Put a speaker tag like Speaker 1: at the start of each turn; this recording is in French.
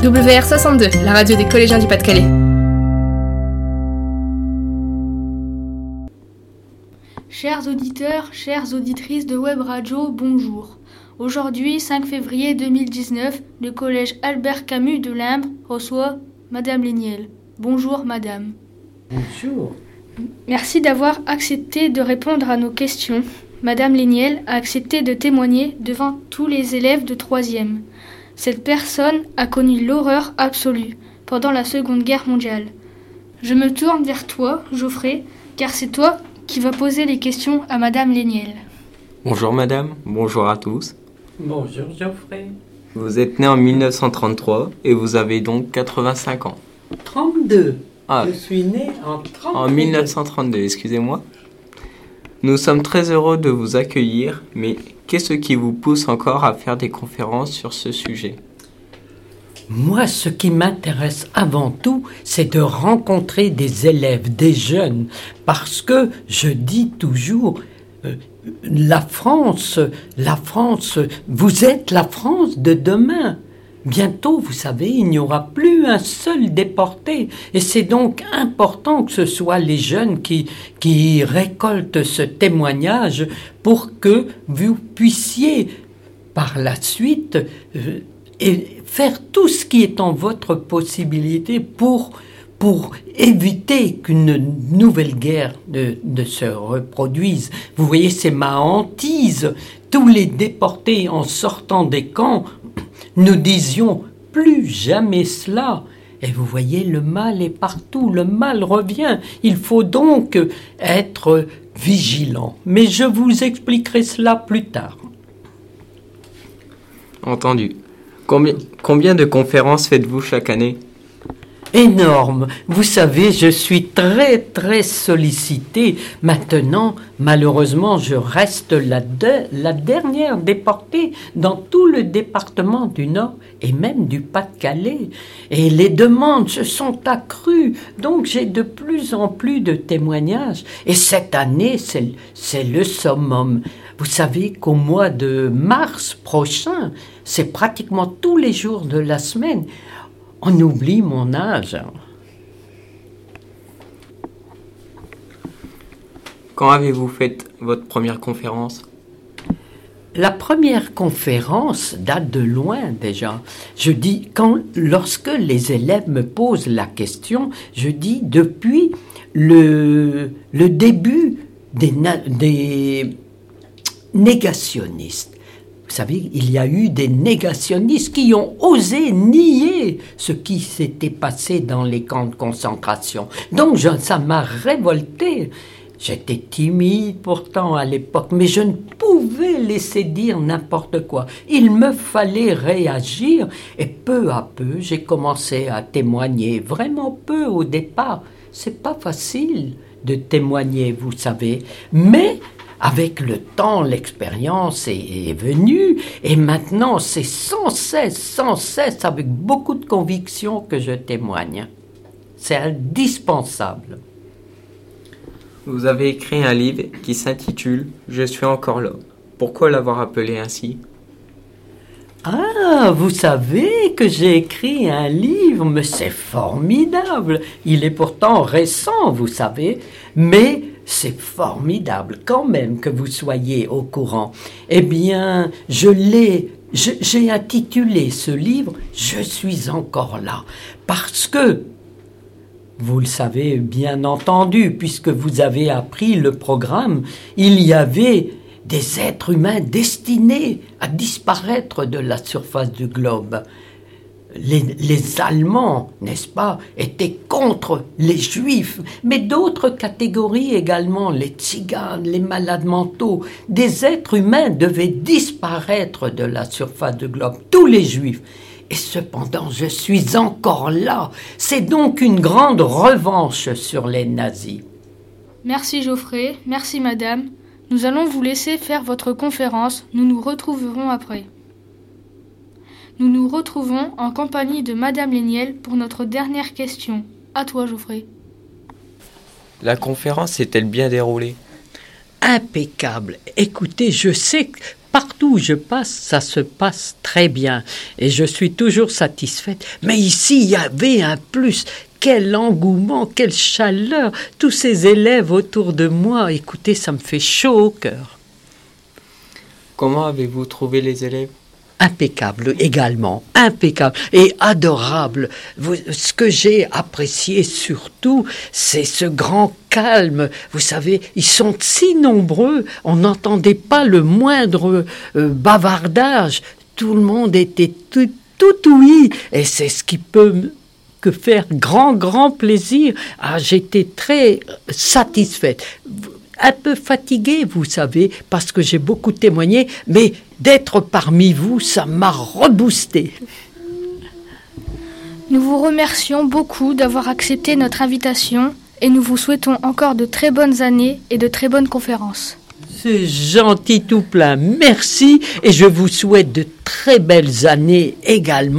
Speaker 1: WR62, la radio des collégiens du Pas-de-Calais.
Speaker 2: Chers auditeurs, chères auditrices de Web Radio, bonjour. Aujourd'hui, 5 février 2019, le collège Albert Camus de Limbe reçoit Madame Léniel. Bonjour Madame.
Speaker 3: Bonjour.
Speaker 2: Merci d'avoir accepté de répondre à nos questions. Madame Léniel a accepté de témoigner devant tous les élèves de troisième. Cette personne a connu l'horreur absolue pendant la Seconde Guerre mondiale. Je me tourne vers toi, Geoffrey, car c'est toi qui vas poser les questions à Madame Léniel.
Speaker 4: Bonjour Madame, bonjour à tous.
Speaker 3: Bonjour Geoffrey.
Speaker 4: Vous êtes né en 1933 et vous avez donc 85 ans.
Speaker 3: 32.
Speaker 4: Ah,
Speaker 3: Je suis né en 32.
Speaker 4: en 1932, excusez-moi. Nous sommes très heureux de vous accueillir, mais qu'est-ce qui vous pousse encore à faire des conférences sur ce sujet?
Speaker 3: Moi, ce qui m'intéresse avant tout, c'est de rencontrer des élèves, des jeunes, parce que je dis toujours, euh, la France, la France, vous êtes la France de demain. Bientôt, vous savez, il n'y aura plus un seul déporté. Et c'est donc important que ce soit les jeunes qui, récoltent ce témoignage pour que vous puissiez, par la suite, euh, faire tout ce qui est en votre possibilité pour, éviter qu'une nouvelle guerre ne se reproduise. Vous voyez, c'est ma hantise. Tous les déportés en sortant des camps, nous disions plus jamais cela. Et vous voyez, le mal est partout, le mal revient. Il faut donc être vigilant. Mais je vous expliquerai cela plus tard.
Speaker 4: Entendu. Combien, combien de conférences faites-vous chaque année?
Speaker 3: Énorme. Vous savez, je suis très très sollicité. Maintenant, malheureusement, je reste la, la dernière déportée dans tout le département du Nord et même du Pas-de-Calais. Et les demandes se sont accrues. Donc j'ai de plus en plus de témoignages. Et cette année, c'est c'est le summum. Vous savez qu'au mois de mars prochain, c'est pratiquement tous les jours de la semaine, on oublie mon âge.
Speaker 4: Quand avez-vous fait votre première conférence?
Speaker 3: La première conférence date de loin déjà. Je dis, quand, lorsque les élèves me posent la question, je dis depuis le, le début des négationnistes. Vous savez, il y a eu des négationnistes qui ont osé nier ce qui s'était passé dans les camps de concentration. Donc je- ça m'a révolté. J'étais timide pourtant à l'époque, mais je ne pouvais laisser dire n'importe quoi. Il me fallait réagir et peu à peu, j'ai commencé à témoigner, vraiment peu au départ. C'est pas facile de témoigner, vous savez, mais avec le temps, l'expérience est, est venue et maintenant c'est sans cesse, sans cesse, avec beaucoup de conviction que je témoigne. C'est indispensable.
Speaker 4: Vous avez écrit un livre qui s'intitule Je suis encore là. Pourquoi l'avoir appelé ainsi?
Speaker 3: Ah, vous savez que j'ai écrit un livre, mais c'est formidable. Il est pourtant récent, vous savez, mais c'est formidable quand même que vous soyez au courant. Eh bien, je l'ai, j'ai intitulé ce livre Je suis encore là, parce que vous le savez bien entendu, puisque vous avez appris le programme, il y avait des êtres humains destinés à disparaître de la surface du globe. Les, Allemands, n'est-ce pas, étaient contre les Juifs, mais d'autres catégories également, les tziganes, les malades mentaux, des êtres humains devaient disparaître de la surface du globe, tous les Juifs. Et cependant, je suis encore là. C'est donc une grande revanche sur les nazis.
Speaker 2: Merci Geoffrey, merci Madame. Nous allons vous laisser faire votre conférence, nous nous retrouverons après. Nous nous retrouvons en compagnie de Madame Léniel pour notre dernière question. À toi Geoffrey.
Speaker 4: La conférence s'est-elle bien déroulée?
Speaker 3: Impeccable. Écoutez, je sais que par partout où je passe, ça se passe très bien et je suis toujours satisfaite. Mais ici, il y avait un plus. Quel engouement, quelle chaleur, tous ces élèves autour de moi. Écoutez, ça me fait chaud au cœur.
Speaker 4: Comment avez-vous trouvé les élèves?
Speaker 3: Impeccable également, impeccable et adorable. ce que j'ai apprécié surtout, c'est ce grand calme. Vous savez, ils sont si nombreux, on n'entendait pas le moindre euh, bavardage. Tout le monde était tout, tout ouïe, et c'est ce qui peut que faire grand, grand plaisir. Ah, j'étais très satisfaite un peu fatiguée, vous savez, parce que j'ai beaucoup témoigné, mais d'être parmi vous, ça m'a reboosté.
Speaker 2: Nous vous remercions beaucoup d'avoir accepté notre invitation et nous vous souhaitons encore de très bonnes années et de très bonnes conférences.
Speaker 3: C'est gentil tout plein, merci et je vous souhaite de très belles années également.